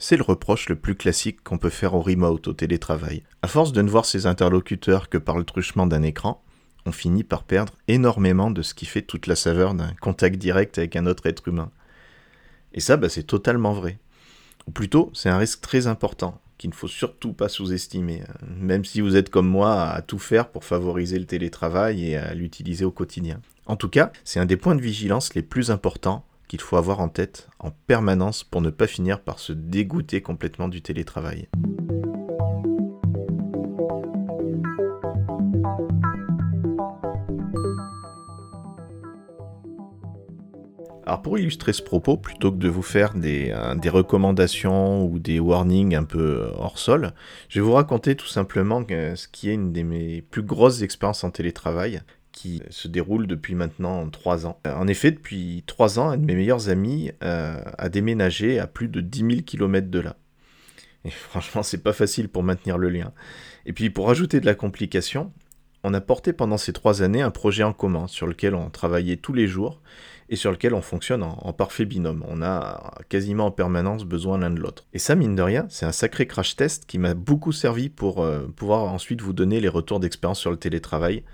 C'est le reproche le plus classique qu'on peut faire au remote, au télétravail. À force de ne voir ses interlocuteurs que par le truchement d'un écran, on finit par perdre énormément de ce qui fait toute la saveur d'un contact direct avec un autre être humain. Et ça, bah, c'est totalement vrai. Ou plutôt, c'est un risque très important qu'il ne faut surtout pas sous-estimer, même si vous êtes comme moi à tout faire pour favoriser le télétravail et à l'utiliser au quotidien. En tout cas, c'est un des points de vigilance les plus importants qu'il faut avoir en tête en permanence pour ne pas finir par se dégoûter complètement du télétravail. Alors pour illustrer ce propos, plutôt que de vous faire des, euh, recommandations ou des warnings un peu hors sol, je vais vous raconter tout simplement ce qui est une de mes plus grosses expériences en télétravail, qui se déroule depuis maintenant trois ans. En effet, depuis trois ans, un de mes meilleurs amis euh, a déménagé à plus de 10 000 km de là. Et franchement, c'est pas facile pour maintenir le lien. Et puis, pour ajouter de la complication, on a porté pendant ces trois années un projet en commun sur lequel on travaillait tous les jours et sur lequel on fonctionne en, parfait binôme. On a quasiment en permanence besoin l'un de l'autre. Et ça, mine de rien, c'est un sacré crash test qui m'a beaucoup servi pour euh, pouvoir ensuite vous donner les retours d'expérience sur le télétravail.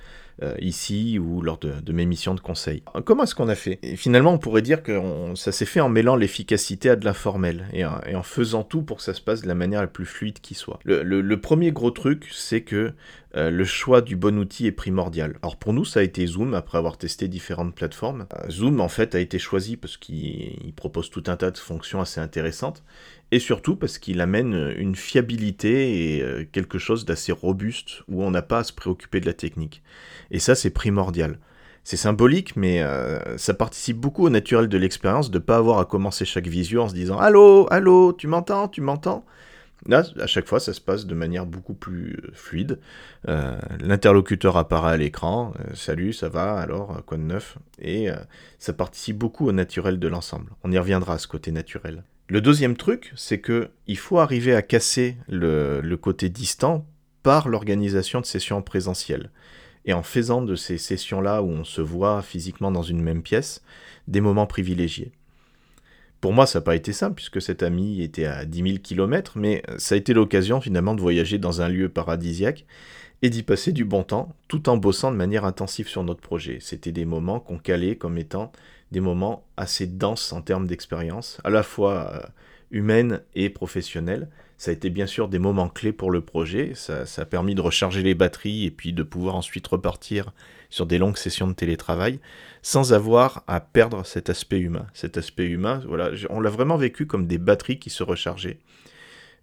Euh, ici ou lors de, mes missions de conseil. Comment est-ce qu'on a fait? Et Finalement, on pourrait dire que ça s'est fait en mêlant l'efficacité à de l'informel et, et, en faisant tout pour que ça se passe de la manière la plus fluide qui soit. Le, premier gros truc, c'est que euh, le choix du bon outil est primordial. Alors pour nous, ça a été Zoom après avoir testé différentes plateformes. Euh, Zoom, en fait, a été choisi parce qu'il propose tout un tas de fonctions assez intéressantes et surtout parce qu'il amène une fiabilité et quelque chose d'assez robuste où on n'a pas à se préoccuper de la technique. Et ça, c'est primordial. C'est symbolique, mais euh, ça participe beaucoup au naturel de l'expérience de ne pas avoir à commencer chaque visio en se disant Allô, allô, tu m'entends, tu m'entends? Là, à chaque fois, ça se passe de manière beaucoup plus euh, fluide. Euh, l'interlocuteur apparaît à l'écran, salut, ça va, alors, quoi de neuf? Et ça participe beaucoup au naturel de l'ensemble. On y reviendra à ce côté naturel. Le deuxième truc, c'est que il faut arriver à casser le, le côté distant par l'organisation de sessions en présentiel et en faisant de ces sessions-là où on se voit physiquement dans une même pièce, des moments privilégiés. Pour moi, ça n'a pas été simple, puisque cet ami était à 10 000 km, mais ça a été l'occasion finalement de voyager dans un lieu paradisiaque et d'y passer du bon temps, tout en bossant de manière intensive sur notre projet. C'était des moments qu'on calait comme étant des moments assez denses en termes d'expérience, à la fois euh, humaine et professionnelle, ça a été bien sûr des moments clés pour le projet. Ça, a permis de recharger les batteries et puis de pouvoir ensuite repartir sur des longues sessions de télétravail sans avoir à perdre cet aspect humain. Cet aspect humain, voilà, on l'a vraiment vécu comme des batteries qui se rechargeaient.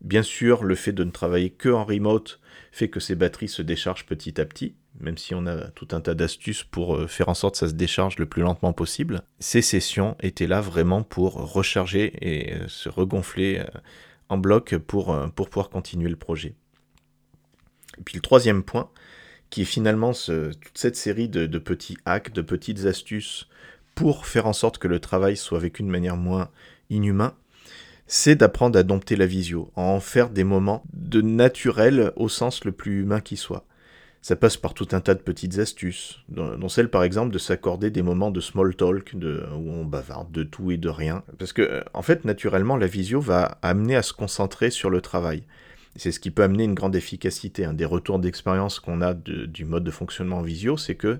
Bien sûr, le fait de ne travailler que en remote fait que ces batteries se déchargent petit à petit, même si on a tout un tas d'astuces pour euh, faire en sorte que ça se décharge le plus lentement possible. Ces sessions étaient là vraiment pour recharger et euh, se regonfler euh, en bloc pour, euh, pour pouvoir continuer le projet. Et puis le troisième point, qui est finalement toute cette série de, petits hacks, de petites astuces pour faire en sorte que le travail soit vécu de manière moins inhumain, c'est d'apprendre à dompter la visio, à en faire des moments de naturel au sens le plus humain qui soit. Ça passe par tout un tas de petites astuces, dont celle par exemple de s'accorder des moments de small talk, de, où on bavarde de tout et de rien. Parce que, euh, en fait, naturellement, la visio va amener à se concentrer sur le travail. C'est ce qui peut amener une grande efficacité. Un des retours d'expérience qu'on a du mode de fonctionnement en visio, c'est que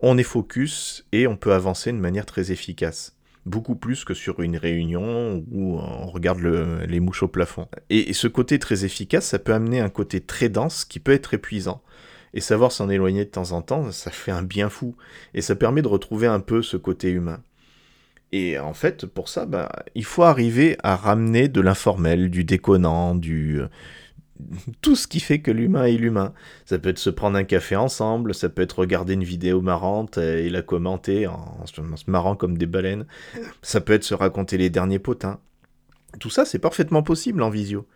on est focus et on peut avancer de manière très efficace beaucoup plus que sur une réunion où on regarde les mouches au plafond. et, ce côté très efficace, ça peut amener un côté très dense qui peut être épuisant. Et savoir s'en éloigner de temps en temps, ça fait un bien fou. Et ça permet de retrouver un peu ce côté humain. Et en fait, pour ça, bah, il faut arriver à ramener de l'informel, du déconnant, du... Tout ce qui fait que l'humain est l'humain. Ça peut être se prendre un café ensemble, ça peut être regarder une vidéo marrante et la commenter en, se marrant comme des baleines. Ça peut être se raconter les derniers potins. Tout ça, c'est parfaitement possible en visio.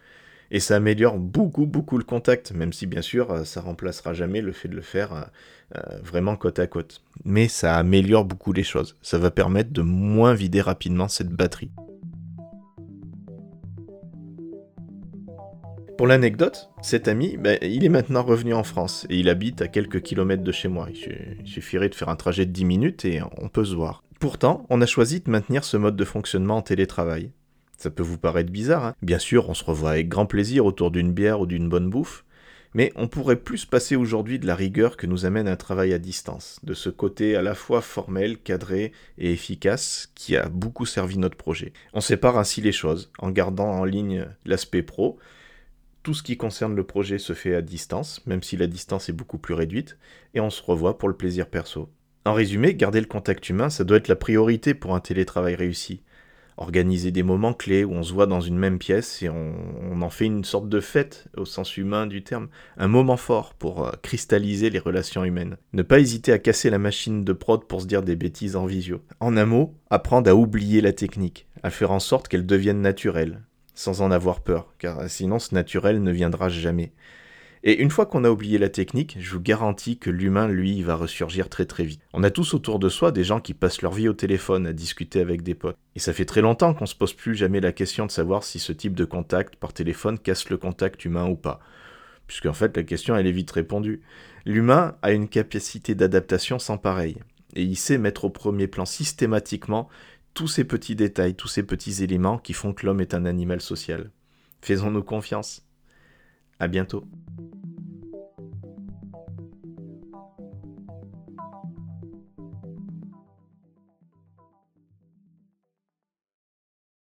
Et ça améliore beaucoup, beaucoup le contact, même si bien sûr, ça remplacera jamais le fait de le faire euh, euh, vraiment côte à côte. Mais ça améliore beaucoup les choses. Ça va permettre de moins vider rapidement cette batterie. Pour l'anecdote, cet ami, ben, il est maintenant revenu en France et il habite à quelques kilomètres de chez moi. Il suffirait de faire un trajet de 10 minutes et on peut se voir. Pourtant, on a choisi de maintenir ce mode de fonctionnement en télétravail. Ça peut vous paraître bizarre, hein Bien sûr, on se revoit avec grand plaisir autour d'une bière ou d'une bonne bouffe, mais on pourrait plus passer aujourd'hui de la rigueur que nous amène un travail à distance, de ce côté à la fois formel, cadré et efficace qui a beaucoup servi notre projet. On sépare ainsi les choses, en gardant en ligne l'aspect pro. Tout ce qui concerne le projet se fait à distance, même si la distance est beaucoup plus réduite, et on se revoit pour le plaisir perso. En résumé, garder le contact humain, ça doit être la priorité pour un télétravail réussi organiser des moments clés où on se voit dans une même pièce et on, en fait une sorte de fête au sens humain du terme, un moment fort pour euh, cristalliser les relations humaines. Ne pas hésiter à casser la machine de prod pour se dire des bêtises en visio. En un mot, apprendre à oublier la technique, à faire en sorte qu'elle devienne naturelle, sans en avoir peur, car sinon ce naturel ne viendra jamais. Et une fois qu'on a oublié la technique, je vous garantis que l'humain, lui, va ressurgir très très vite. On a tous autour de soi des gens qui passent leur vie au téléphone à discuter avec des potes. Et ça fait très longtemps qu'on se pose plus jamais la question de savoir si ce type de contact par téléphone casse le contact humain ou pas. Puisqu'en fait, la question, elle est vite répondue. L'humain a une capacité d'adaptation sans pareil. Et il sait mettre au premier plan systématiquement tous ces petits détails, tous ces petits éléments qui font que l'homme est un animal social. Faisons-nous confiance. À bientôt.